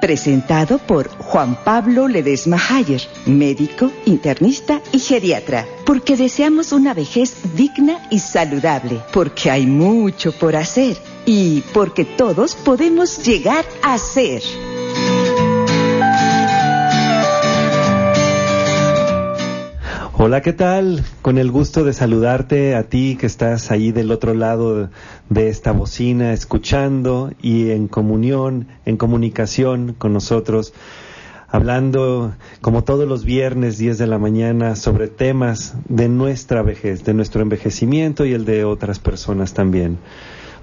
presentado por Juan Pablo Ledesma Hayer, médico, internista y geriatra, porque deseamos una vejez digna y saludable, porque hay mucho por hacer. Y porque todos podemos llegar a ser. Hola, ¿qué tal? Con el gusto de saludarte a ti que estás ahí del otro lado de esta bocina, escuchando y en comunión, en comunicación con nosotros, hablando como todos los viernes 10 de la mañana sobre temas de nuestra vejez, de nuestro envejecimiento y el de otras personas también.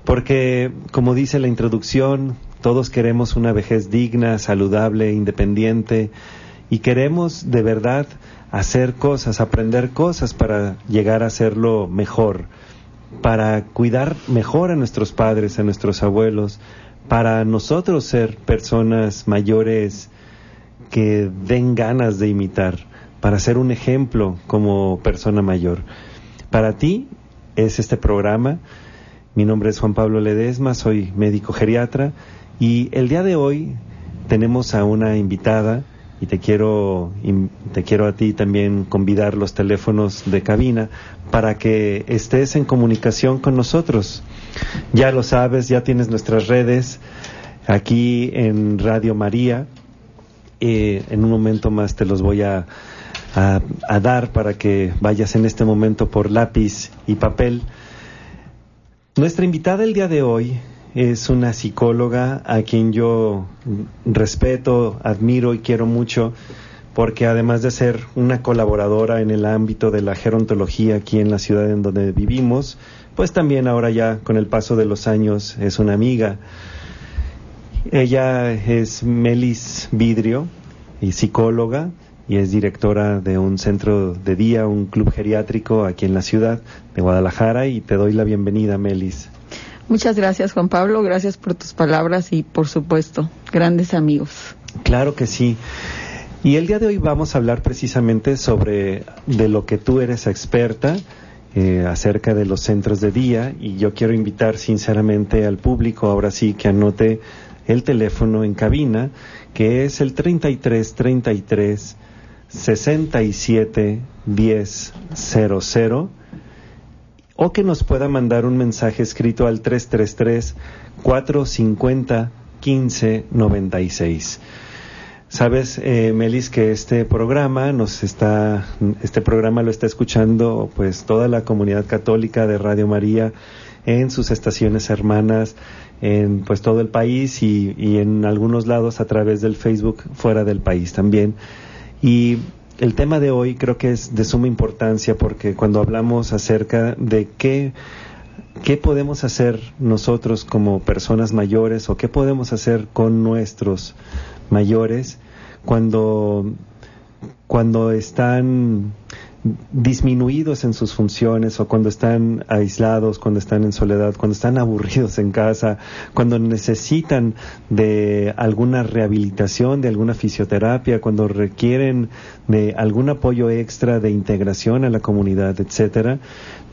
Porque, como dice la introducción, todos queremos una vejez digna, saludable, independiente y queremos de verdad hacer cosas, aprender cosas para llegar a hacerlo mejor, para cuidar mejor a nuestros padres, a nuestros abuelos, para nosotros ser personas mayores que den ganas de imitar, para ser un ejemplo como persona mayor. Para ti es este programa. Mi nombre es Juan Pablo Ledesma, soy médico geriatra y el día de hoy tenemos a una invitada y te quiero, te quiero a ti también convidar los teléfonos de cabina para que estés en comunicación con nosotros. Ya lo sabes, ya tienes nuestras redes aquí en Radio María. Eh, en un momento más te los voy a, a dar para que vayas en este momento por lápiz y papel. Nuestra invitada el día de hoy es una psicóloga a quien yo respeto, admiro y quiero mucho porque además de ser una colaboradora en el ámbito de la gerontología aquí en la ciudad en donde vivimos, pues también ahora ya con el paso de los años es una amiga. Ella es Melis Vidrio y psicóloga y es directora de un centro de día, un club geriátrico aquí en la ciudad de Guadalajara y te doy la bienvenida, Melis. Muchas gracias, Juan Pablo. Gracias por tus palabras y, por supuesto, grandes amigos. Claro que sí. Y el día de hoy vamos a hablar precisamente sobre de lo que tú eres experta eh, acerca de los centros de día y yo quiero invitar sinceramente al público ahora sí que anote el teléfono en cabina que es el 33 33 67 10 00 o que nos pueda mandar un mensaje escrito al 333-450-1596. Sabes, eh, Melis, que este programa nos está, este programa lo está escuchando pues toda la comunidad católica de Radio María en sus estaciones hermanas en pues todo el país y, y en algunos lados a través del Facebook fuera del país también. Y el tema de hoy creo que es de suma importancia porque cuando hablamos acerca de qué, qué podemos hacer nosotros como personas mayores o qué podemos hacer con nuestros mayores cuando, cuando están disminuidos en sus funciones o cuando están aislados, cuando están en soledad, cuando están aburridos en casa, cuando necesitan de alguna rehabilitación, de alguna fisioterapia, cuando requieren de algún apoyo extra de integración a la comunidad, etcétera,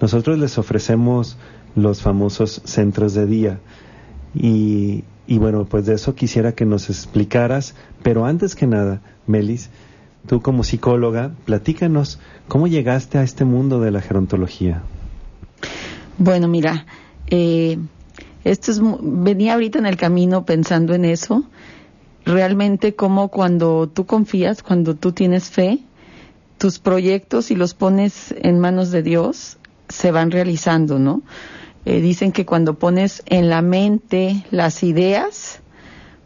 nosotros les ofrecemos los famosos centros de día. Y, y bueno, pues de eso quisiera que nos explicaras, pero antes que nada, Melis, tú como psicóloga, platícanos cómo llegaste a este mundo de la gerontología. Bueno, mira, eh, esto es, venía ahorita en el camino pensando en eso, realmente como cuando tú confías, cuando tú tienes fe, tus proyectos y los pones en manos de Dios, se van realizando, ¿no? Eh, dicen que cuando pones en la mente las ideas,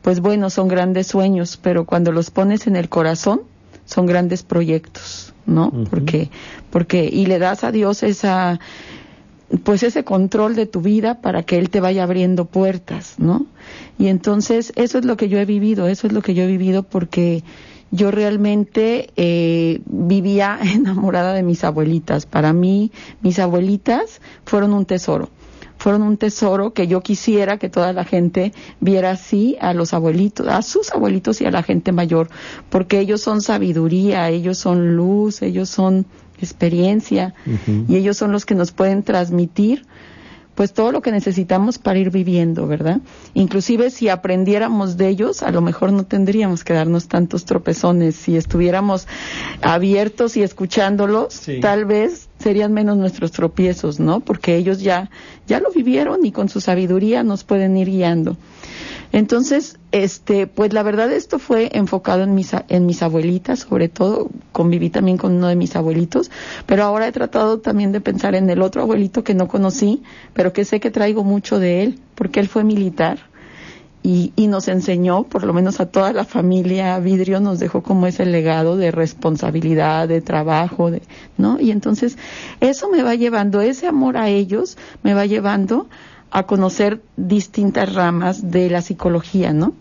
pues bueno, son grandes sueños, pero cuando los pones en el corazón, son grandes proyectos, ¿no? Porque, porque, y le das a Dios esa, pues ese control de tu vida para que Él te vaya abriendo puertas, ¿no? Y entonces, eso es lo que yo he vivido, eso es lo que yo he vivido porque yo realmente eh, vivía enamorada de mis abuelitas. Para mí, mis abuelitas fueron un tesoro fueron un tesoro que yo quisiera que toda la gente viera así a los abuelitos, a sus abuelitos y a la gente mayor, porque ellos son sabiduría, ellos son luz, ellos son experiencia y ellos son los que nos pueden transmitir pues todo lo que necesitamos para ir viviendo, ¿verdad? Inclusive si aprendiéramos de ellos, a lo mejor no tendríamos que darnos tantos tropezones. Si estuviéramos abiertos y escuchándolos, tal vez serían menos nuestros tropiezos, ¿no? Porque ellos ya, ya lo vivieron y con su sabiduría nos pueden ir guiando. Entonces, este, pues la verdad esto fue enfocado en mis, en mis abuelitas, sobre todo conviví también con uno de mis abuelitos, pero ahora he tratado también de pensar en el otro abuelito que no conocí, pero que sé que traigo mucho de él, porque él fue militar y, y nos enseñó, por lo menos a toda la familia Vidrio, nos dejó como ese legado de responsabilidad, de trabajo, de, ¿no? Y entonces eso me va llevando, ese amor a ellos me va llevando a conocer distintas ramas de la psicología, ¿no?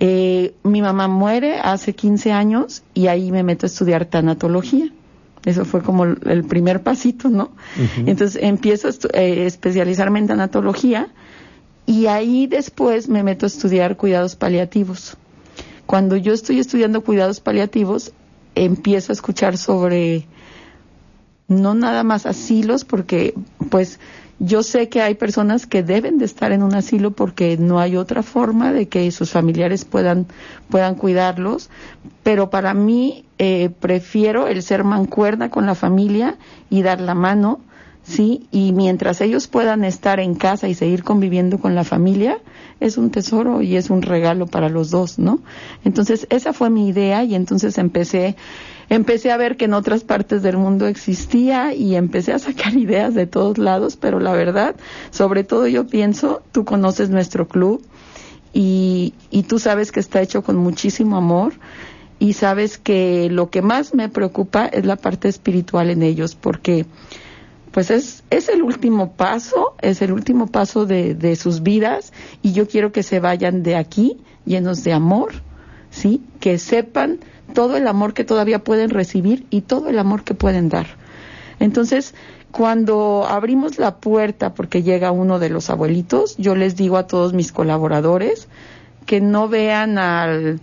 Eh, mi mamá muere hace 15 años y ahí me meto a estudiar tanatología. Eso fue como el primer pasito, ¿no? Entonces empiezo a eh, especializarme en tanatología y ahí después me meto a estudiar cuidados paliativos. Cuando yo estoy estudiando cuidados paliativos, empiezo a escuchar sobre no nada más asilos, porque pues yo sé que hay personas que deben de estar en un asilo porque no hay otra forma de que sus familiares puedan, puedan cuidarlos, pero para mí eh, prefiero el ser mancuerna con la familia y dar la mano, ¿sí? Y mientras ellos puedan estar en casa y seguir conviviendo con la familia, es un tesoro y es un regalo para los dos, ¿no? Entonces, esa fue mi idea y entonces empecé empecé a ver que en otras partes del mundo existía y empecé a sacar ideas de todos lados, pero la verdad, sobre todo yo pienso, tú conoces nuestro club y, y tú sabes que está hecho con muchísimo amor y sabes que lo que más me preocupa es la parte espiritual en ellos, porque pues es, es el último paso, es el último paso de, de sus vidas y yo quiero que se vayan de aquí llenos de amor, ¿sí? Que sepan todo el amor que todavía pueden recibir y todo el amor que pueden dar. Entonces, cuando abrimos la puerta porque llega uno de los abuelitos, yo les digo a todos mis colaboradores que no vean al,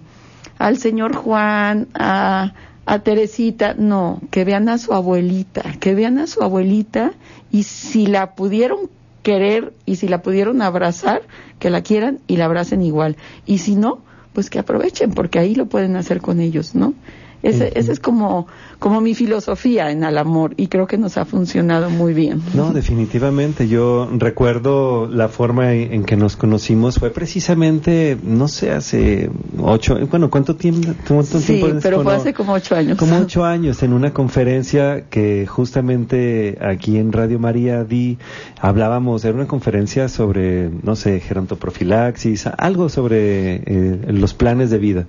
al señor Juan, a, a Teresita, no, que vean a su abuelita, que vean a su abuelita y si la pudieron querer y si la pudieron abrazar, que la quieran y la abracen igual. Y si no, pues que aprovechen, porque ahí lo pueden hacer con ellos, ¿no? Ese, ese es como, como mi filosofía en el amor y creo que nos ha funcionado muy bien. No, definitivamente. Yo recuerdo la forma en que nos conocimos fue precisamente, no sé, hace ocho, bueno, ¿cuánto tiempo? Cuánto sí, pero fue hace como ocho años. Como ocho años en una conferencia que justamente aquí en Radio María di, hablábamos, era una conferencia sobre, no sé, gerontoprofilaxis, algo sobre eh, los planes de vida.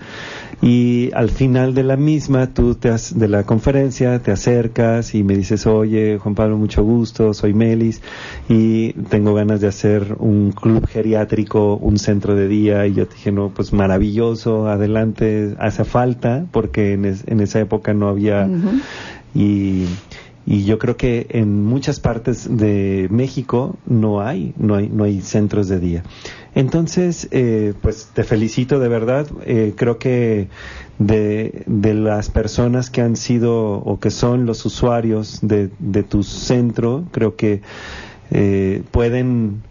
Y al final de la misma, tú te de la conferencia te acercas y me dices, oye, Juan Pablo, mucho gusto, soy Melis y tengo ganas de hacer un club geriátrico, un centro de día y yo te dije, no, pues maravilloso, adelante, hace falta porque en, en esa época no había y y yo creo que en muchas partes de México no hay, no hay, no hay centros de día. Entonces, eh, pues te felicito de verdad. Eh, creo que de, de, las personas que han sido o que son los usuarios de, de tu centro, creo que eh, pueden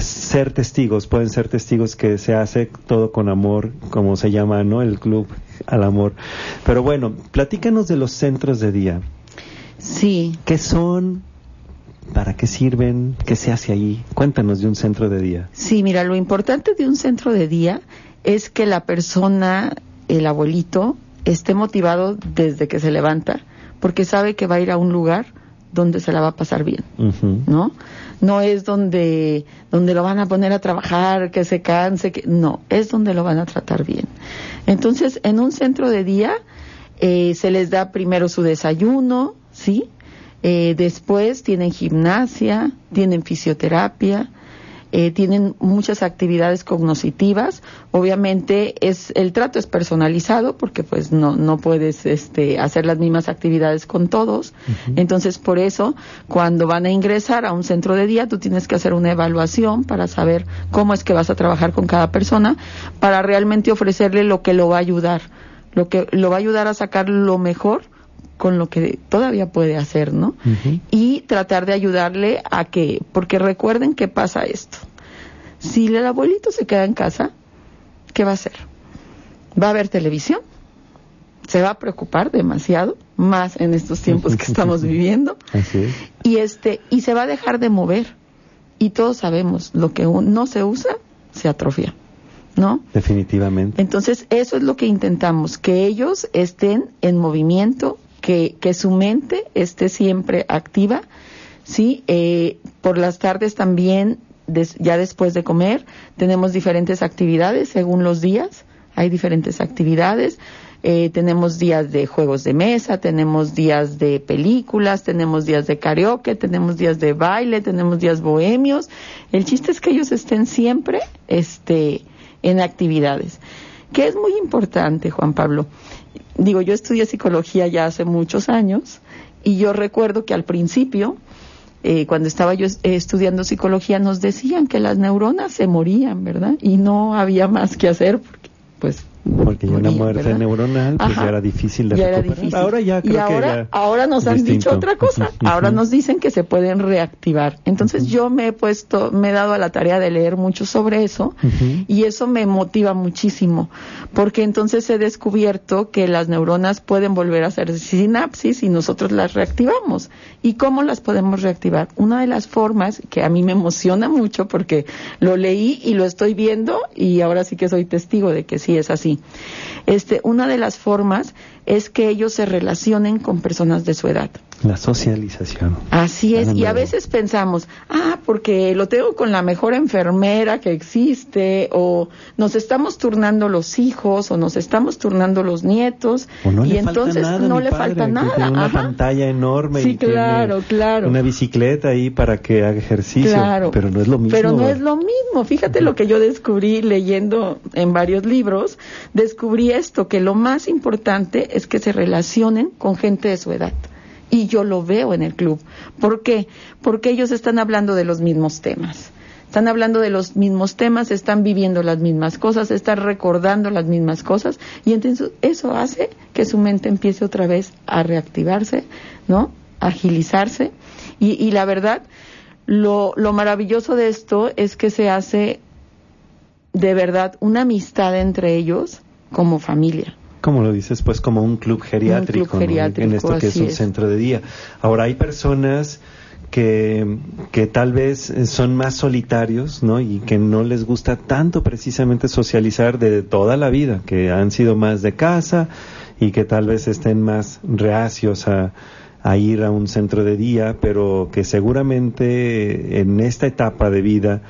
ser testigos, pueden ser testigos que se hace todo con amor, como se llama, ¿no? El club al amor. Pero bueno, platícanos de los centros de día. Sí. ¿Qué son? ¿Para qué sirven? ¿Qué se hace ahí? Cuéntanos de un centro de día. Sí, mira, lo importante de un centro de día es que la persona, el abuelito, esté motivado desde que se levanta, porque sabe que va a ir a un lugar donde se la va a pasar bien, ¿no? No es donde, donde lo van a poner a trabajar, que se canse, que no, es donde lo van a tratar bien. Entonces, en un centro de día eh, se les da primero su desayuno, ¿sí? Eh, después tienen gimnasia, tienen fisioterapia, eh, tienen muchas actividades cognitivas. Obviamente es el trato es personalizado porque pues no no puedes este hacer las mismas actividades con todos. Entonces por eso cuando van a ingresar a un centro de día tú tienes que hacer una evaluación para saber cómo es que vas a trabajar con cada persona para realmente ofrecerle lo que lo va a ayudar, lo que lo va a ayudar a sacar lo mejor con lo que todavía puede hacer, ¿no? Y tratar de ayudarle a que, porque recuerden que pasa esto. Si el abuelito se queda en casa, ¿qué va a hacer? Va a ver televisión, se va a preocupar demasiado, más en estos tiempos que estamos viviendo, y este, y se va a dejar de mover. Y todos sabemos, lo que no se usa, se atrofia. ¿no? Definitivamente. Entonces, eso es lo que intentamos, que ellos estén en movimiento, que, que su mente esté siempre activa, ¿sí? Eh, por las tardes también, ya después de comer, tenemos diferentes actividades según los días, hay diferentes actividades. Eh, tenemos días de juegos de mesa, tenemos días de películas, tenemos días de karaoke, tenemos días de baile, tenemos días bohemios. El chiste es que ellos estén siempre este, en actividades, que es muy importante, Juan Pablo digo, yo estudié psicología ya hace muchos años y yo recuerdo que al principio, eh, cuando estaba yo estudiando psicología, nos decían que las neuronas se morían, ¿verdad? Y no había más que hacer porque, pues, porque ya una muerte neuronal pues ya era difícil de recuperar. Ahora ya creo y ahora, ahora nos han dicho otra cosa. ahora nos dicen que se pueden reactivar. Entonces yo me he puesto, me he dado a la tarea de leer mucho sobre eso y eso me motiva muchísimo porque entonces he descubierto que las neuronas pueden volver a hacer sinapsis y nosotros las reactivamos. ¿Y cómo las podemos reactivar? Una de las formas que a mí me emociona mucho porque lo leí y lo estoy viendo y ahora sí que soy testigo de que sí es así este, una de las formas es que ellos se relacionen con personas de su edad. La socialización. Así es, y a veces pensamos, ah, porque lo tengo con la mejor enfermera que existe, o nos estamos turnando los hijos, o nos estamos turnando los nietos, y entonces no le falta nada. Tiene una pantalla enorme sí, claro, claro. una bicicleta ahí para que haga ejercicio, claro, pero no es lo mismo. Pero no es lo mismo. Fíjate lo que yo descubrí leyendo en varios libros, descubrí esto, que lo más importante es que se relacionen con gente de su edad y yo lo veo en el club. ¿Por qué? Porque ellos están hablando de los mismos temas. Están hablando de los mismos temas, están viviendo las mismas cosas, están recordando las mismas cosas y entonces eso hace que su mente empiece otra vez a reactivarse, ¿no? agilizarse y, y la verdad, lo, lo maravilloso de esto es que se hace de verdad una amistad entre ellos como familia. Como lo dices, pues como un club geriátrico, en esto que es un centro de día. Ahora hay personas que, que tal vez son más solitarios, ¿no? Y que no les gusta tanto precisamente socializar de toda la vida, que han sido más de casa y que tal vez estén más reacios a, a ir a un centro de día, pero que seguramente en esta etapa de vida,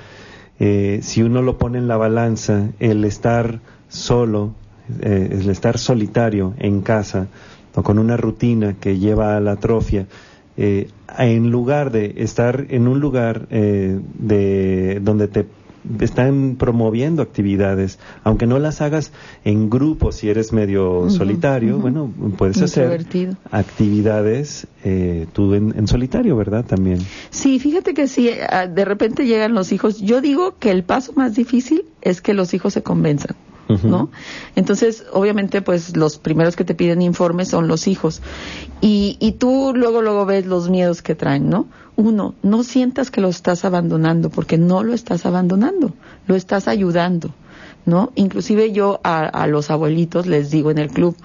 eh, si uno lo pone en la balanza, el estar solo, eh, el estar solitario en casa o con una rutina que lleva a la atrofia, eh, en lugar de estar en un lugar eh, de donde te están promoviendo actividades, aunque no las hagas en grupo si eres medio solitario, bueno, puedes hacer actividades eh, tú en, en, solitario, ¿verdad? También. Sí, fíjate que si ah, de repente llegan los hijos, yo digo que el paso más difícil es que los hijos se convenzan. ¿No? Entonces, obviamente, pues los primeros que te piden informes son los hijos. Y, y tú luego, luego ves los miedos que traen, ¿no? Uno, no sientas que lo estás abandonando, porque no lo estás abandonando, lo estás ayudando, ¿no? Inclusive yo a, a los abuelitos les digo en el club,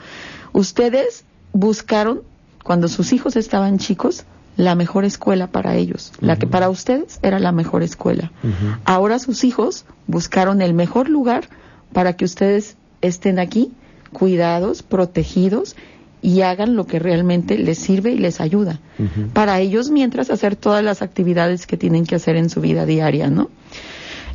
ustedes buscaron, cuando sus hijos estaban chicos, la mejor escuela para ellos, la que para ustedes era la mejor escuela. Ahora sus hijos buscaron el mejor lugar para que ustedes estén aquí cuidados, protegidos y hagan lo que realmente les sirve y les ayuda. Para ellos mientras hacer todas las actividades que tienen que hacer en su vida diaria, ¿no?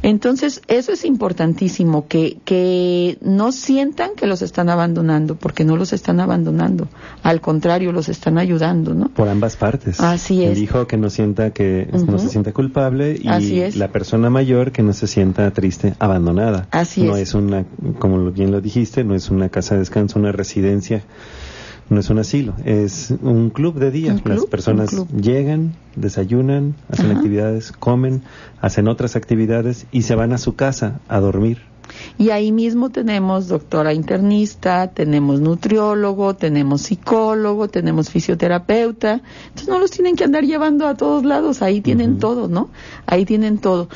Entonces, eso es importantísimo, que, que no sientan que los están abandonando, porque no los están abandonando. Al contrario, los están ayudando, ¿no? Por ambas partes. Así es. El hijo que no sienta que no se sienta culpable y Así es. la persona mayor que no se sienta triste, abandonada. Así no es. es una, como bien lo dijiste, no es una casa de descanso, una residencia no es un asilo, es un club de día. Club, Las personas llegan, desayunan, hacen Ajá. actividades, comen, hacen otras actividades y se van a su casa a dormir. Y ahí mismo tenemos doctora internista, tenemos nutriólogo, tenemos psicólogo, tenemos fisioterapeuta. Entonces no los tienen que andar llevando a todos lados, ahí tienen todo, ¿no? Ahí tienen todo.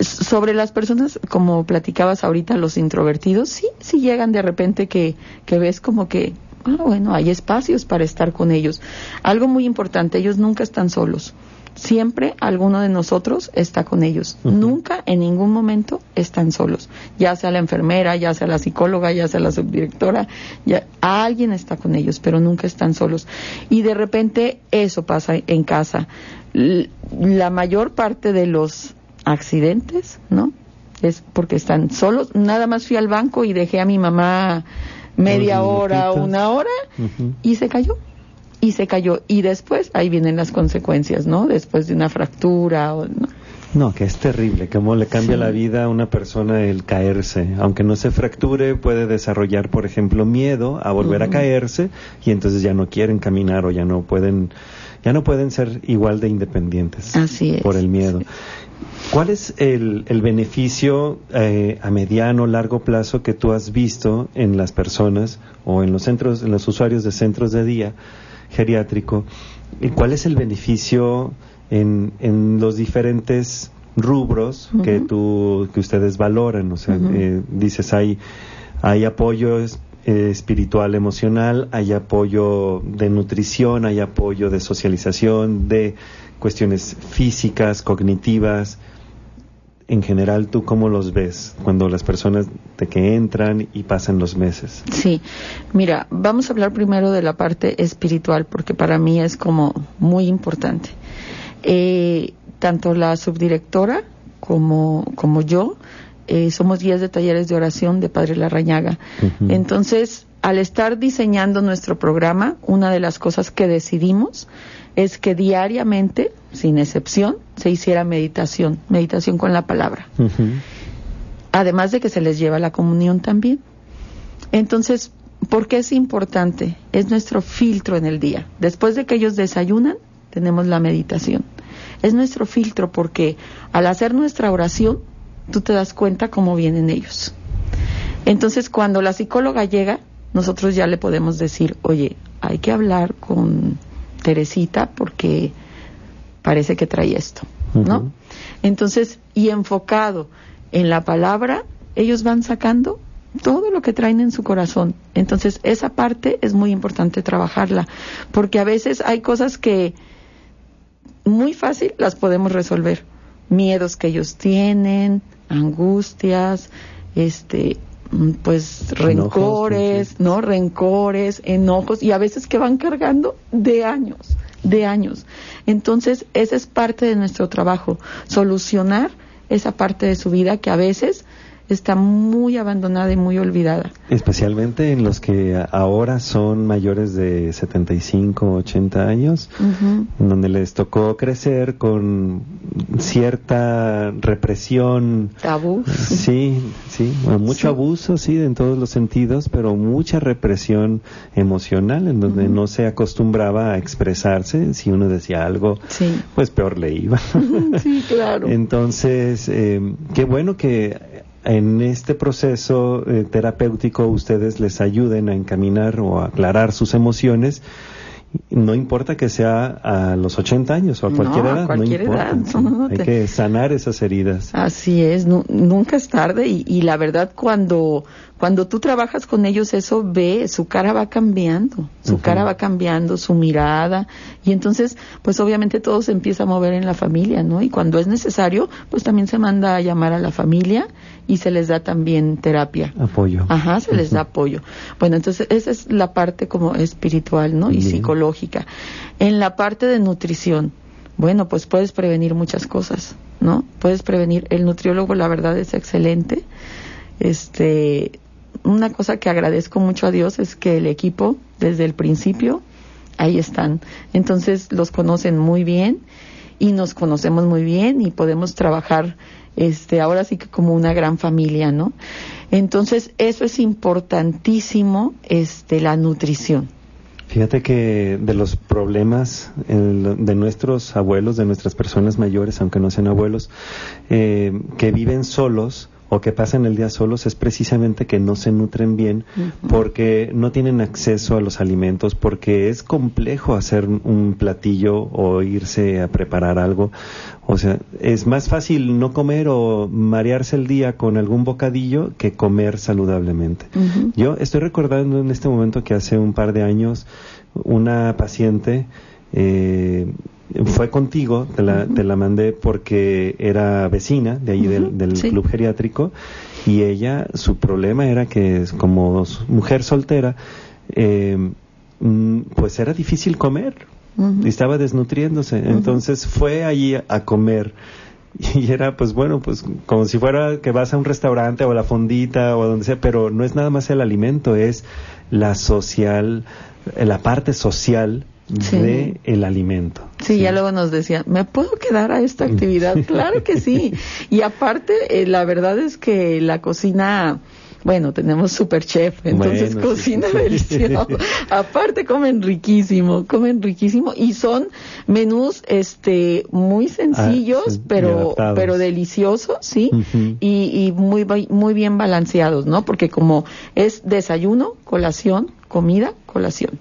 Sobre las personas, como platicabas ahorita, los introvertidos, sí, sí llegan de repente que, que ves como que, ah, bueno, hay espacios para estar con ellos. Algo muy importante, ellos nunca están solos. Siempre alguno de nosotros está con ellos. Nunca, en ningún momento, están solos. Ya sea la enfermera, ya sea la psicóloga, ya sea la subdirectora, ya alguien está con ellos, pero nunca están solos. Y de repente eso pasa en casa. La mayor parte de los accidentes, ¿no? Es porque están solos. Nada más fui al banco y dejé a mi mamá media hora una hora y se cayó y se cayó y después ahí vienen las consecuencias no después de una fractura o ¿no? No, que es terrible, cómo le cambia Sí. la vida a una persona el caerse. Aunque no se fracture, puede desarrollar, por ejemplo, miedo a volver a caerse y entonces ya no quieren caminar o ya no pueden, ya no pueden ser igual de independientes Así es, por el miedo. sí. ¿Cuál es el, el beneficio eh, a mediano, largo plazo que tú has visto en las personas o en los centros, en los usuarios de centros de día geriátrico? ¿Y cuál es el beneficio en, en los diferentes rubros que tú, que ustedes valoran? O sea, eh, dices hay, hay apoyo es- eh, espiritual, emocional, hay apoyo de nutrición, hay apoyo de socialización, de cuestiones físicas, cognitivas. En general, ¿tú cómo los ves cuando las personas de que entran y pasan los meses? sí mira vamos a hablar primero de la parte espiritual porque para mí es como muy importante Eh, tanto la subdirectora como como yo eh, somos guías de talleres de oración de Padre Larrañaga. Entonces, al estar diseñando nuestro programa, una de las cosas que decidimos es que diariamente, sin excepción, se hiciera meditación, meditación con la palabra, además de que se les lleva la comunión también. Entonces, ¿por qué es importante? Es nuestro filtro en el día. Después de que ellos desayunan, tenemos la meditación. Es nuestro filtro porque al hacer nuestra oración, tú te das cuenta cómo vienen ellos. Entonces, cuando la psicóloga llega, nosotros ya le podemos decir, oye, hay que hablar con Teresita porque parece que trae esto, ¿no? Entonces, y enfocado en la palabra, ellos van sacando todo lo que traen en su corazón. Entonces, esa parte es muy importante trabajarla, porque a veces hay cosas que muy fácil las podemos resolver. Miedos que ellos tienen, angustias, este, mm, pues rencores, ¿no? Rencores, enojos y a veces que van cargando de años, de años. Entonces, esa es parte de nuestro trabajo, solucionar esa parte de su vida que a veces está muy abandonada y muy olvidada. Especialmente en los que ahora son mayores de 75, 80 años, en donde les tocó crecer con cierta represión. Tabú. Sí, sí, bueno, mucho Sí. abuso, sí, en todos los sentidos, pero mucha represión emocional, en donde no se acostumbraba a expresarse. Si uno decía algo, Sí. pues peor le iba. Sí, claro. Entonces, eh, qué bueno que en este proceso eh, terapéutico ustedes les ayuden a encaminar o a aclarar sus emociones. No importa que sea a los 80 años o a No, cualquier a edad, cualquier no importa. edad. sí. No, no Hay te- que sanar esas heridas. Así es, nu- nunca es tarde y, y la verdad cuando cuando tú trabajas con ellos eso ve, su cara va cambiando, su cara va cambiando, su mirada y entonces pues obviamente todo se empieza a mover en la familia, ¿no? Y cuando es necesario pues también se manda a llamar a la familia y se les da también terapia. Apoyo. Ajá, se les da apoyo. Bueno, entonces esa es la parte como espiritual, ¿no? Y Bien. psicológica. En la parte de nutrición, bueno, pues puedes prevenir muchas cosas, ¿no? Puedes prevenir. El nutriólogo, la verdad, es excelente. Este, una cosa que agradezco mucho a Dios es que el equipo, desde el principio, ahí están. Entonces los conocen muy bien y nos conocemos muy bien y podemos trabajar este ahora sí que como una gran familia, ¿no? Entonces, eso es importantísimo este la nutrición. Fíjate que de los problemas de nuestros abuelos, de nuestras personas mayores, aunque no sean abuelos, eh, que viven solos, o que pasan el día solos es precisamente que no se nutren bien porque no tienen acceso a los alimentos, porque es complejo hacer un platillo o irse a preparar algo. O sea, es más fácil no comer o marearse el día con algún bocadillo que comer saludablemente. Yo estoy recordando en este momento que hace un par de años una paciente eh, fue contigo, te la, te la mandé porque era vecina de ahí del, club geriátrico y ella, su problema era que como mujer soltera, eh, mm, pues era difícil comer y estaba desnutriéndose. Entonces fue allí a comer y era pues bueno, pues como si fuera que vas a un restaurante o a la fondita o donde sea, pero no es nada más el alimento, es la social, la parte social de el alimento. Sí, ya luego nos decían, ¿me puedo quedar a esta actividad? claro que sí. Y aparte, eh, la verdad es que la cocina bueno, tenemos super chef, entonces cocina delicioso. Aparte comen riquísimo, comen riquísimo y son menús este muy sencillos, ah, pero pero deliciosos, ¿sí? y, y muy muy bien balanceados, ¿no? Porque como es desayuno, colación, comida, colación,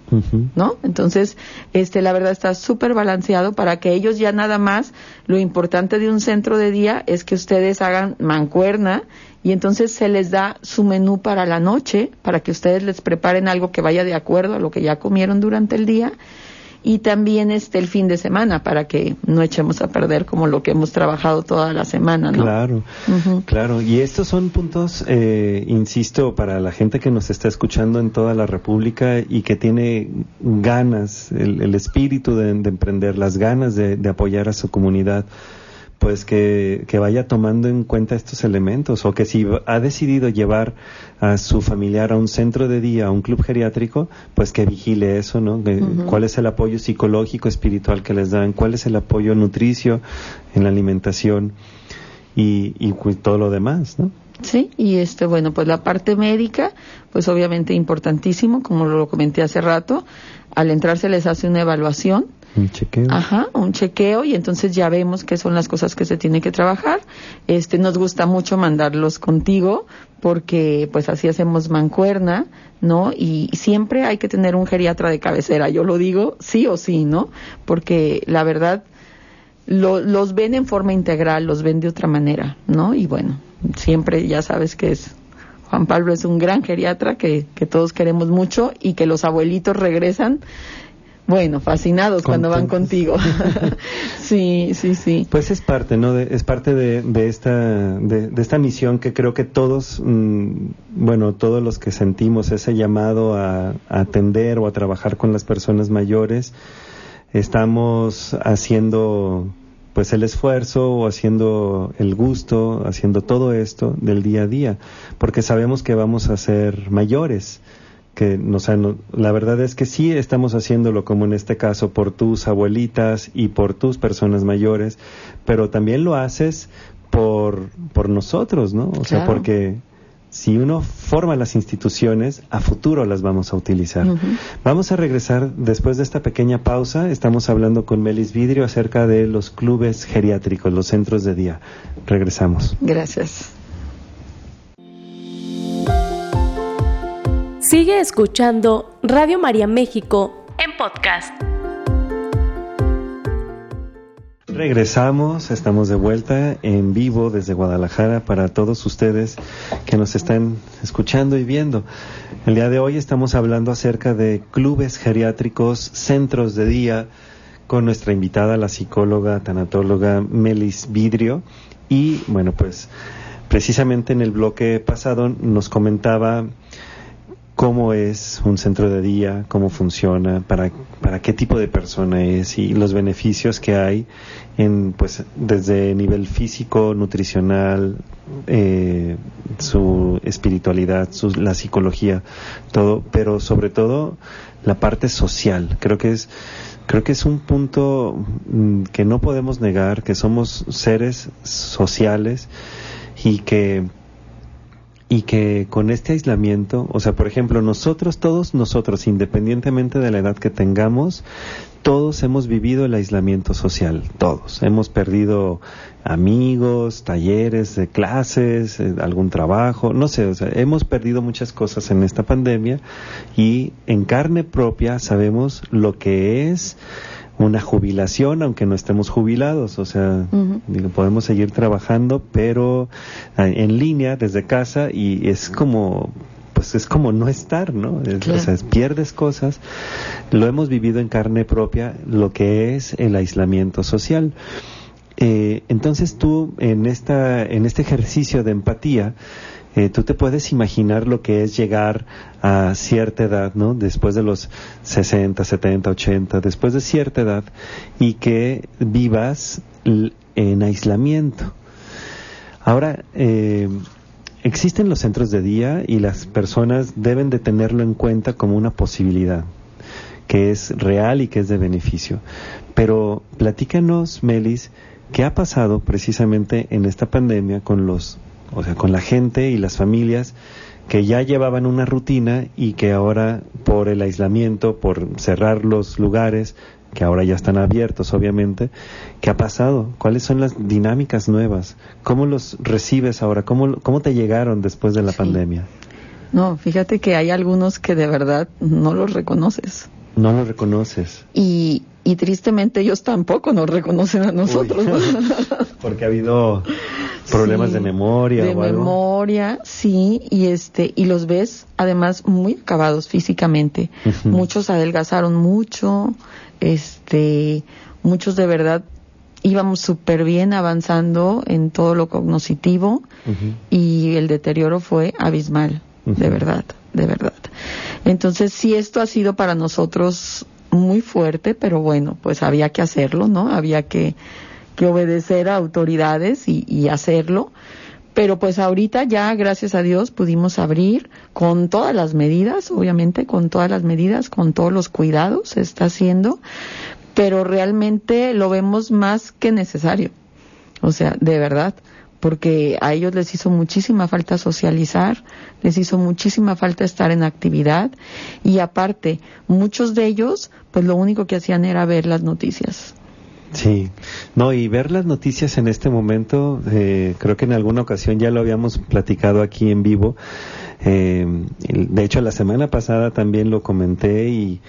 ¿no? Entonces, este, la verdad está súper balanceado para que ellos ya nada más, lo importante de un centro de día es que ustedes hagan mancuerna y entonces se les da su menú para la noche, para que ustedes les preparen algo que vaya de acuerdo a lo que ya comieron durante el día y también este el fin de semana para que no echemos a perder como lo que hemos trabajado toda la semana, ¿no? Claro, claro. Y estos son puntos, eh, insisto, para la gente que nos está escuchando en toda la República y que tiene ganas, el, espíritu de, emprender, las ganas de apoyar a su comunidad pues que, que, vaya tomando en cuenta estos elementos o que si ha decidido llevar a su familiar a un centro de día, a un club geriátrico, pues que vigile eso, ¿no? ¿Cuál es el apoyo psicológico, espiritual que les dan? ¿Cuál es el apoyo nutricio en la alimentación? Y, y todo lo demás, ¿no? Sí, y este, bueno, pues la parte médica, pues obviamente importantísimo, como lo comenté hace rato, al entrar se les hace una evaluación un chequeo. Ajá, un chequeo y entonces ya vemos qué son las cosas que se tienen que trabajar. Este, nos gusta mucho mandarlos contigo porque pues así hacemos mancuerna, ¿no? Y siempre hay que tener un geriatra de cabecera, yo lo digo sí o sí, ¿no? Porque la verdad lo, los ven en forma integral, los ven de otra manera, ¿no? Y bueno, siempre ya sabes que es Juan Pablo es un gran geriatra que, que todos queremos mucho y que los abuelitos regresan bueno, fascinados cuando van contigo. sí, sí, sí. Pues es parte, ¿no? es parte de, de esta, de, esta misión que creo que todos, mm, bueno, todos los que sentimos ese llamado a, atender o a trabajar con las personas mayores, estamos haciendo pues el esfuerzo o haciendo el gusto, haciendo todo esto del día a día, porque sabemos que vamos a ser mayores que nos la verdad es que sí estamos haciéndolo como en este caso por tus abuelitas y por tus personas mayores, pero también lo haces por, por nosotros, ¿no? O sea, porque si uno forma las instituciones, a futuro las vamos a utilizar. Vamos a regresar después de esta pequeña pausa. Estamos hablando con Melis Vidrio acerca de los clubes geriátricos, los centros de día. Regresamos. Gracias. Sigue escuchando Radio María México en podcast. Regresamos, estamos de vuelta en vivo desde Guadalajara para todos ustedes que nos están escuchando y viendo. El día de hoy estamos hablando acerca de clubes geriátricos, centros de día, con nuestra invitada, la psicóloga, tanatóloga Melis Vidrio. Y bueno, pues precisamente en el bloque pasado nos comentaba cómo es un centro de día, cómo funciona, para, para qué tipo de persona es y los beneficios que hay en, pues, desde nivel físico, nutricional, eh, su espiritualidad, su, la psicología, todo, pero sobre todo la parte social. Creo que es, creo que es un punto mm, que no podemos negar, que somos seres sociales y que y que con este aislamiento, o sea, por ejemplo, nosotros, todos nosotros, independientemente de la edad que tengamos, todos hemos vivido el aislamiento social, todos. Hemos perdido amigos, talleres de clases, eh, algún trabajo, no sé, o sea, hemos perdido muchas cosas en esta pandemia y en carne propia sabemos lo que es una jubilación, aunque no estemos jubilados, o sea, podemos seguir trabajando, pero ah, en línea desde casa y es como pues es como no estar, ¿no? O sea, pierdes cosas. Lo hemos vivido en carne propia, lo que es el aislamiento social. Eh, entonces tú en esta en este ejercicio de empatía eh, tú te puedes imaginar lo que es llegar a cierta edad, ¿no? Después de los 60, 70, 80, después de cierta edad, y que vivas en aislamiento. Ahora, eh, existen los centros de día y las personas deben de tenerlo en cuenta como una posibilidad que es real y que es de beneficio. Pero platícanos, Melis, ¿qué ha pasado precisamente en esta pandemia con los o sea, con la gente y las familias que ya llevaban una rutina y que ahora por el aislamiento, por cerrar los lugares, que ahora ya están abiertos obviamente, ¿qué ha pasado? ¿Cuáles son las dinámicas nuevas? ¿Cómo los recibes ahora? ¿Cómo, cómo te llegaron después de la pandemia? No, fíjate que hay algunos que de verdad no los reconoces. No los reconoces. Y, y tristemente ellos tampoco nos reconocen a nosotros. porque ha habido problemas de memoria de memoria sí y este y los ves además muy acabados físicamente. Muchos adelgazaron mucho este muchos de verdad íbamos súper bien avanzando en todo lo cognitivo y el deterioro fue abismal de verdad de verdad entonces sí esto ha sido para nosotros muy fuerte, pero bueno, pues había que hacerlo, ¿no? Había que, obedecer a autoridades y, y hacerlo. Pero pues ahorita ya, gracias a Dios, pudimos abrir con todas las medidas, obviamente, con todas las medidas, con todos los cuidados se está haciendo, pero realmente lo vemos más que necesario. O sea, de verdad porque a ellos les hizo muchísima falta socializar, les hizo muchísima falta estar en actividad y aparte, muchos de ellos, pues lo único que hacían era ver las noticias. Sí, no, y ver las noticias en este momento, eh, creo que en alguna ocasión ya lo habíamos platicado aquí en vivo. Eh, de hecho, la semana pasada también lo comenté y,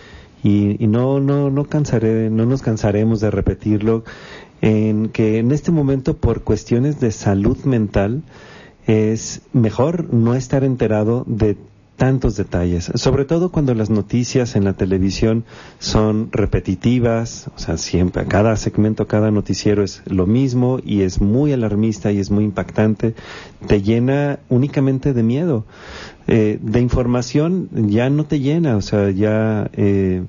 y, y, no, no, no cansaré, no nos cansaremos de repetirlo en que en este momento por cuestiones de salud mental es mejor no estar enterado de tantos detalles, sobre todo cuando las noticias en la televisión son repetitivas, o sea, siempre, cada segmento, cada noticiero es lo mismo y es muy alarmista y es muy impactante, te llena únicamente de miedo. Eh, de información ya no te llena, o sea, ya, eh,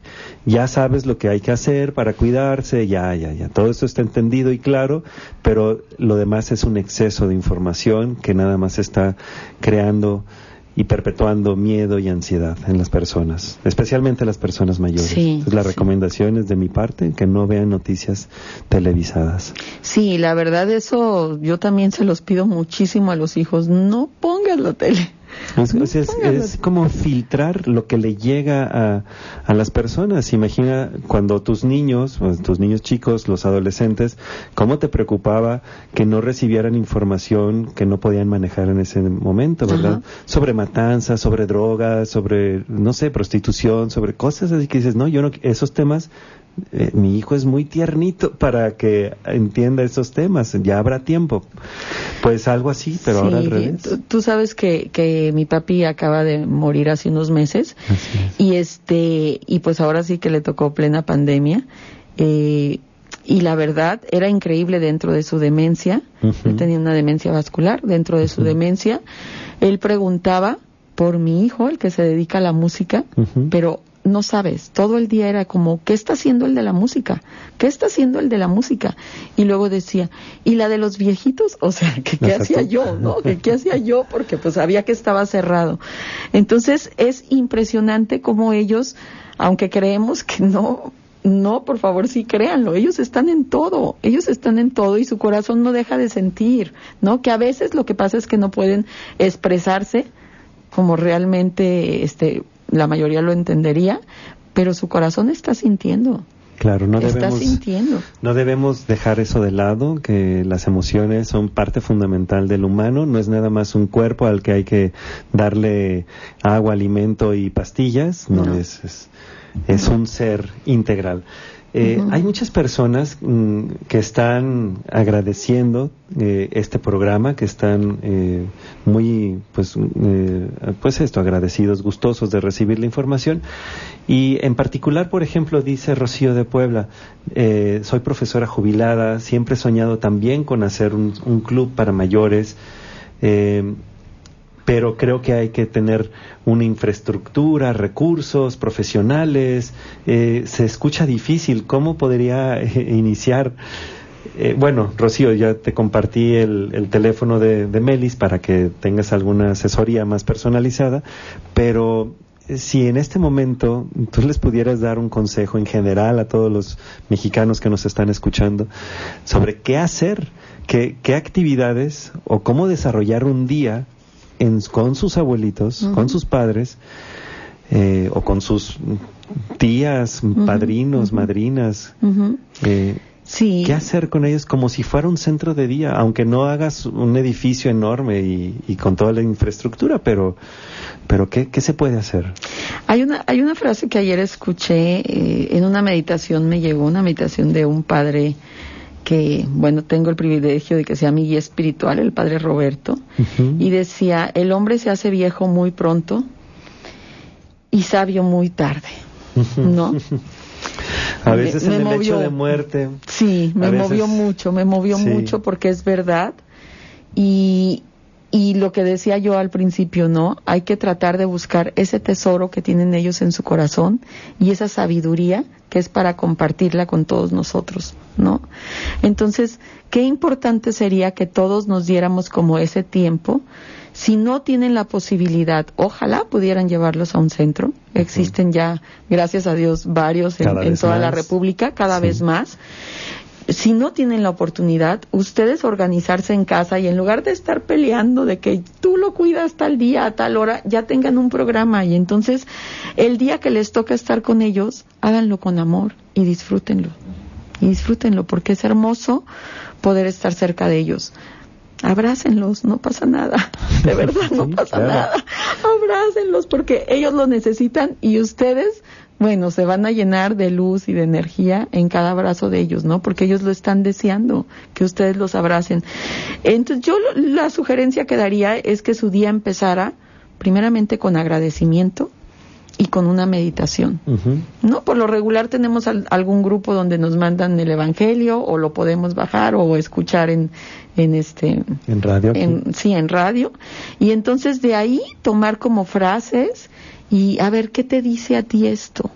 ya sabes lo que hay que hacer para cuidarse, ya, ya, ya, todo esto está entendido y claro, pero lo demás es un exceso de información que nada más está creando y perpetuando miedo y ansiedad en las personas, especialmente las personas mayores. Sí, la recomendación es de mi parte que no vean noticias televisadas. Sí, la verdad eso yo también se los pido muchísimo a los hijos, no pongan la tele. Es, como filtrar lo que le llega a, a, las personas. Imagina cuando tus niños, tus niños chicos, los adolescentes, cómo te preocupaba que no recibieran información que no podían manejar en ese momento, ¿verdad? Sobre matanzas, sobre drogas, sobre, no sé, prostitución, sobre cosas así que dices, no, yo no, esos temas eh, mi hijo es muy tiernito para que entienda esos temas, ya habrá tiempo. Pues algo así, pero ahora al revés. Tú, sabes que, que mi papi acaba de morir hace unos meses y este y pues ahora sí que le tocó plena pandemia. Eh, y la verdad era increíble dentro de su demencia. Él tenía una demencia vascular. Dentro de su demencia, él preguntaba por mi hijo, el que se dedica a la música, pero no sabes, todo el día era como, ¿qué está haciendo el de la música? ¿Qué está haciendo el de la música? Y luego decía, ¿y la de los viejitos? O sea, ¿qué, hacía yo? ¿No? ¿Qué, ¿Qué hacía yo? Porque pues sabía que estaba cerrado. Entonces es impresionante cómo ellos, aunque creemos que no, no, por favor, sí créanlo, ellos están en todo, ellos están en todo y su corazón no deja de sentir, ¿no? Que a veces lo que pasa es que no pueden expresarse como realmente este la mayoría lo entendería, pero su corazón está sintiendo. Claro, no está debemos, sintiendo. no debemos dejar eso de lado, que las emociones son parte fundamental del humano, no es nada más un cuerpo al que hay que darle agua, alimento y pastillas, no, Es, es, es un ser integral. Eh, hay muchas personas mm, que están agradeciendo eh, este programa, que están eh, muy, pues, pues esto, agradecidos, gustosos de recibir la información. Y en particular, por ejemplo, dice Rocío de Puebla, soy profesora jubilada, siempre he soñado también con hacer un, un club para mayores pero creo que hay que tener una infraestructura, recursos, profesionales. Eh, se escucha difícil. ¿Cómo podría eh, iniciar? Eh, bueno, Rocío, ya te compartí el, teléfono de, Melis para que tengas alguna asesoría más personalizada, pero si en este momento tú les pudieras dar un consejo en general a todos los mexicanos que nos están escuchando sobre qué hacer, qué, qué actividades o cómo desarrollar un día con sus abuelitos, con sus padres, eh, o con sus tías, padrinos, madrinas. Eh, sí. ¿Qué hacer con ellos como si fuera un centro de día? Aunque no hagas un edificio enorme y, con toda la infraestructura, pero, pero ¿qué, ¿qué, se puede hacer? Hay una, hay una frase que ayer escuché eh, en una meditación, me llegó una meditación de un padre que, bueno, tengo el privilegio de que sea mi guía espiritual, el padre Roberto, y decía, el hombre se hace viejo muy pronto y sabio muy tarde, ¿no? A veces en el hecho de muerte. Sí, me movió mucho, me movió mucho porque es verdad. Y, y lo que decía yo al principio, ¿no? Hay que tratar de buscar ese tesoro que tienen ellos en su corazón y esa sabiduría que es para compartirla con todos nosotros, ¿no? Entonces, qué importante sería que todos nos diéramos como ese tiempo. Si no tienen la posibilidad, ojalá pudieran llevarlos a un centro. Existen ya, gracias a Dios, varios en, toda la República, cada vez más si no tienen la oportunidad, ustedes organizarse en casa y en lugar de estar peleando de que tú lo cuidas tal día, a tal hora, ya tengan un programa y entonces el día que les toca estar con ellos, háganlo con amor y disfrútenlo. Y disfrútenlo porque es hermoso poder estar cerca de ellos. Abrácenlos, no pasa nada, de verdad no pasa nada. Abrácenlos porque ellos lo necesitan y ustedes bueno, se van a llenar de luz y de energía en cada abrazo de ellos, ¿no? Porque ellos lo están deseando, que ustedes los abracen. Entonces, yo la sugerencia que daría es que su día empezara primeramente con agradecimiento y con una meditación. ¿No? Por lo regular tenemos algún grupo donde nos mandan el evangelio o lo podemos bajar o escuchar en en este en radio. sí, en radio. Y entonces de ahí tomar como frases y a ver, ¿qué te dice a ti esto?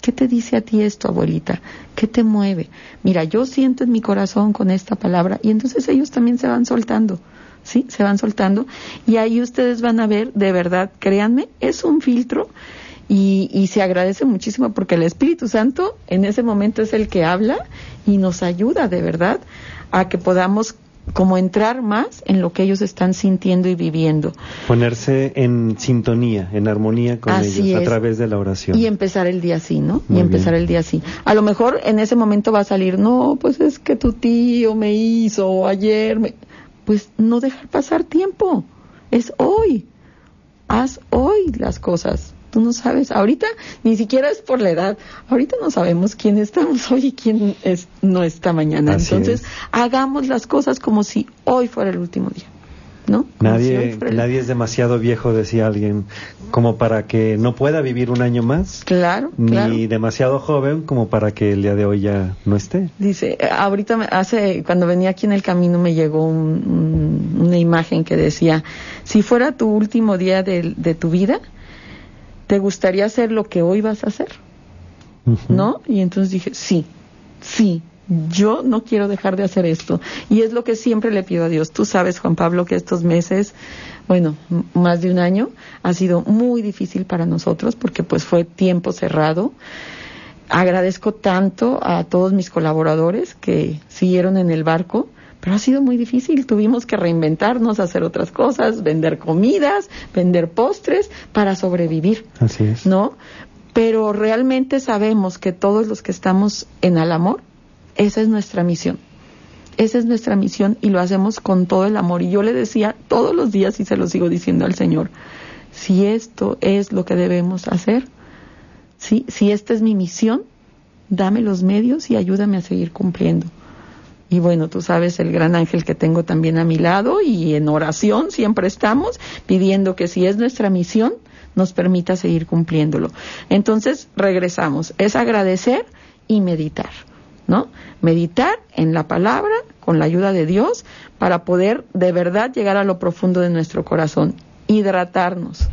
¿Qué te dice a ti esto, abuelita? ¿Qué te mueve? Mira, yo siento en mi corazón con esta palabra y entonces ellos también se van soltando, ¿sí? Se van soltando y ahí ustedes van a ver, de verdad, créanme, es un filtro y, y se agradece muchísimo porque el Espíritu Santo en ese momento es el que habla y nos ayuda, de verdad, a que podamos como entrar más en lo que ellos están sintiendo y viviendo. Ponerse en sintonía, en armonía con ellos a través de la oración. Y empezar el día así, ¿no? y empezar el día así. A lo mejor en ese momento va a salir, no, pues es que tu tío me hizo ayer, me... pues no dejar pasar tiempo. Es hoy. Haz hoy las cosas. Tú no sabes, ahorita ni siquiera es por la edad, ahorita no sabemos quién estamos hoy y quién es, no está mañana. Entonces, hagamos las cosas como si hoy fuera el último día. ¿no? Nadie, es demasiado viejo, decía alguien, como para que no pueda vivir un año más, Claro, ni claro. demasiado joven como para que el día de hoy ya no esté. Dice, eh, ahorita me- hace, cuando venía aquí en el camino me llegó un- un- una imagen que decía, si fuera tu último día de, de tu vida, ¿te gustaría hacer lo que hoy vas a hacer? ¿No? Y entonces dije, sí, sí, yo no quiero dejar de hacer esto. Y es lo que siempre le pido a Dios. Tú sabes, Juan Pablo, que estos meses, bueno, más de un año, ha sido muy difícil para nosotros porque pues fue tiempo cerrado. Agradezco tanto a todos mis colaboradores que siguieron en el barco, pero ha sido muy difícil. Tuvimos que reinventarnos, hacer otras cosas, vender comidas, vender postres para sobrevivir. Así es. ¿no? Pero realmente sabemos que todos los que estamos en el amor, esa es nuestra misión. Esa es nuestra misión y lo hacemos con todo el amor. Y yo le decía todos los días y se lo sigo diciendo al Señor, si esto es lo que debemos hacer, ¿sí? si esta es mi misión, dame los medios y ayúdame a seguir cumpliendo. Y bueno, tú sabes el gran ángel que tengo también a mi lado y en oración siempre estamos pidiendo que si es nuestra misión, nos permita seguir cumpliéndolo. Entonces, regresamos. Es agradecer y meditar, ¿no? Meditar en la palabra, con la ayuda de Dios, para poder de verdad llegar a lo profundo de nuestro corazón. Hidratarnos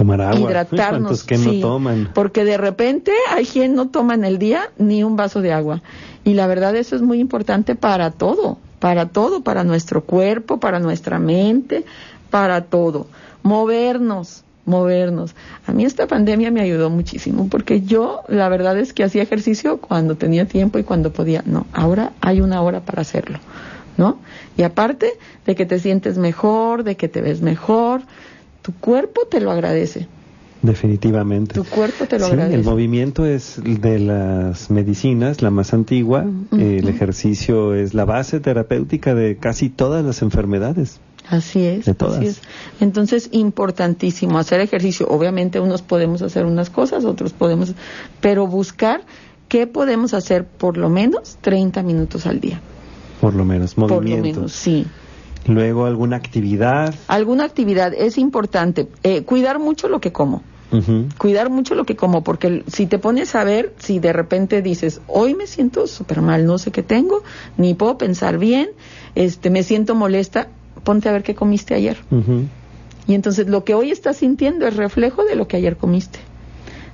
Tomar agua. hidratarnos. ¿Cuántos que sí, no toman? Porque de repente hay quien no toma en el día ni un vaso de agua. Y la verdad eso es muy importante para todo, para todo, para nuestro cuerpo, para nuestra mente, para todo. Movernos, movernos. A mí esta pandemia me ayudó muchísimo porque yo la verdad es que hacía ejercicio cuando tenía tiempo y cuando podía. No, ahora hay una hora para hacerlo. ¿No? Y aparte de que te sientes mejor, de que te ves mejor, tu cuerpo te lo agradece. Definitivamente. Tu cuerpo te lo Sí, agradece. el movimiento es de las medicinas, la más antigua. El ejercicio es la base terapéutica de casi todas las enfermedades. Así es, De todas. así es. Entonces, importantísimo hacer ejercicio. Obviamente, unos podemos hacer unas cosas, otros podemos, pero buscar qué podemos hacer por lo menos 30 minutos al día. Por lo menos, Por lo menos, sí. Luego alguna actividad. Alguna actividad es importante. Eh, cuidar mucho lo que como. Cuidar mucho lo que como, porque si te pones a ver, si de repente dices, hoy me siento súper mal, no sé qué tengo, ni puedo pensar bien, este, me siento molesta, ponte a ver qué comiste ayer. Y entonces lo que hoy estás sintiendo es reflejo de lo que ayer comiste.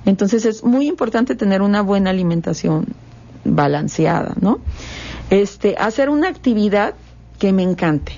Entonces es muy importante tener una buena alimentación balanceada, ¿no? Este, hacer una actividad que me encante.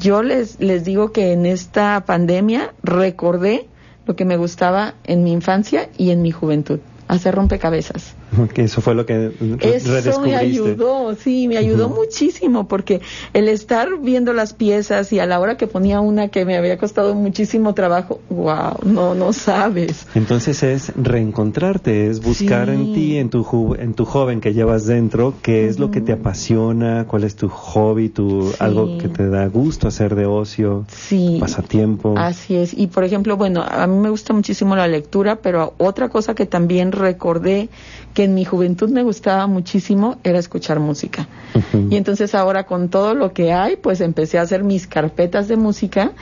Yo les, les digo que en esta pandemia recordé lo que me gustaba en mi infancia y en mi juventud, hacer rompecabezas. Que eso fue lo que re- Eso me ayudó, sí, me ayudó Ujú. muchísimo porque el estar viendo las piezas y a la hora que ponía una que me había costado muchísimo trabajo, wow, no, no sabes. Entonces es reencontrarte, es buscar Sí. en ti, en tu, ju- en tu joven que llevas dentro, qué es lo que te apasiona, cuál es tu hobby, tu, Sí. algo que te da gusto hacer de ocio, Sí. pasatiempo. Así es. Y por ejemplo, bueno, a mí me gusta muchísimo la lectura, pero otra cosa que también recordé que en mi juventud me gustaba muchísimo era escuchar música. Y entonces ahora con todo lo que hay, pues empecé a hacer mis carpetas de música.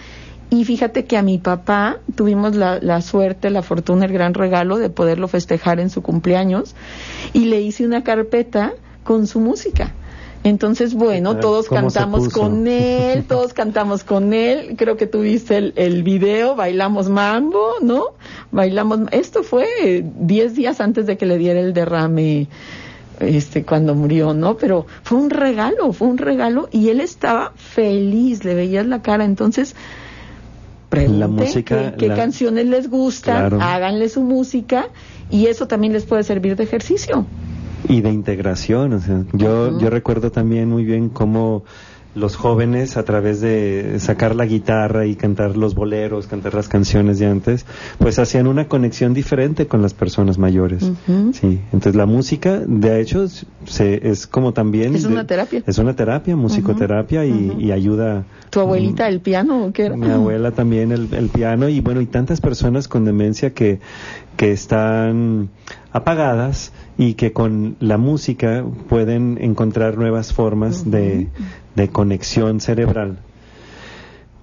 Y fíjate que a mi papá tuvimos la, la suerte, la fortuna, el gran regalo de poderlo festejar en su cumpleaños. Y le hice una carpeta con su música. Entonces, bueno, todos ¿Cómo se cantamos con él, todos cantamos con él. Creo que tuviste el, el video, bailamos mambo, ¿no? Bailamos. Esto fue 10 días antes de que le diera el derrame este cuando murió, ¿no? Pero fue un regalo, fue un regalo y él estaba feliz, le veías la cara, entonces pregunten La música, qué, qué la- canciones les gustan, Claro. háganle su música y eso también les puede servir de ejercicio. Y de integración. O sea, yo, yo recuerdo también muy bien cómo los jóvenes a través de sacar la guitarra y cantar los boleros, cantar las canciones de antes, pues hacían una conexión diferente con las personas mayores. Sí, entonces la música, de hecho, se, es como también... Es de- una terapia. Es una terapia, musicoterapia y, ayuda... ¿Tu abuelita el piano o qué era? Mi abuela también el, el piano y bueno, y tantas personas con demencia que, que están apagadas y que con la música pueden encontrar nuevas formas de, de conexión cerebral.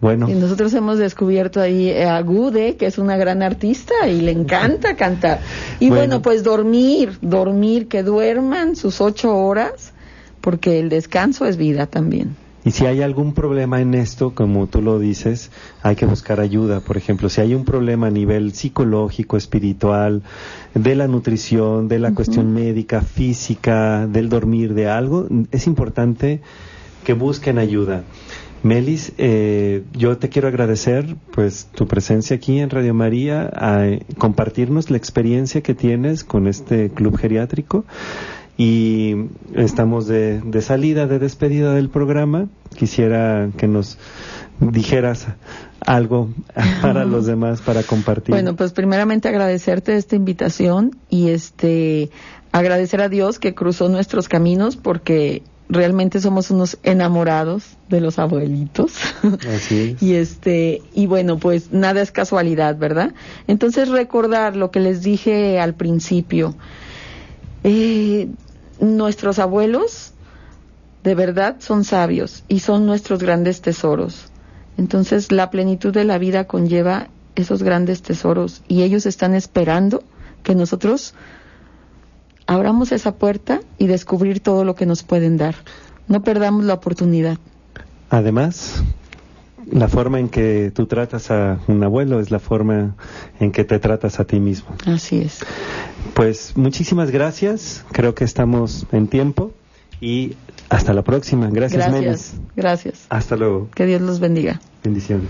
Bueno. Y nosotros hemos descubierto ahí a Gude, que es una gran artista y le encanta cantar. Y bueno. bueno, pues dormir, dormir, que duerman sus ocho horas, porque el descanso es vida también. Y si hay algún problema en esto, como tú lo dices, hay que buscar ayuda. Por ejemplo, si hay un problema a nivel psicológico, espiritual, de la nutrición, de la cuestión médica, física, del dormir, de algo, es importante que busquen ayuda. Melis, eh, yo te quiero agradecer pues tu presencia aquí en Radio María, a compartirnos la experiencia que tienes con este club geriátrico y estamos de, salida, de despedida del programa. Quisiera que nos dijeras algo para los demás para compartir. Bueno, pues primeramente agradecerte esta invitación y este agradecer a Dios que cruzó nuestros caminos porque realmente somos unos enamorados de los abuelitos. Así y este, y bueno, pues nada es casualidad, ¿verdad? Entonces recordar lo que les dije al principio. Eh, nuestros abuelos de verdad son sabios y son nuestros grandes tesoros. Entonces la plenitud de la vida conlleva esos grandes tesoros y ellos están esperando que nosotros abramos esa puerta y descubrir todo lo que nos pueden dar. No perdamos la oportunidad. Además, la forma en que tú tratas a un abuelo es la forma en que te tratas a ti mismo. Así es. Pues muchísimas gracias. Creo que estamos en tiempo y hasta la próxima. Gracias, Gracias. Gracias. Hasta luego. Que Dios los bendiga. Bendiciones.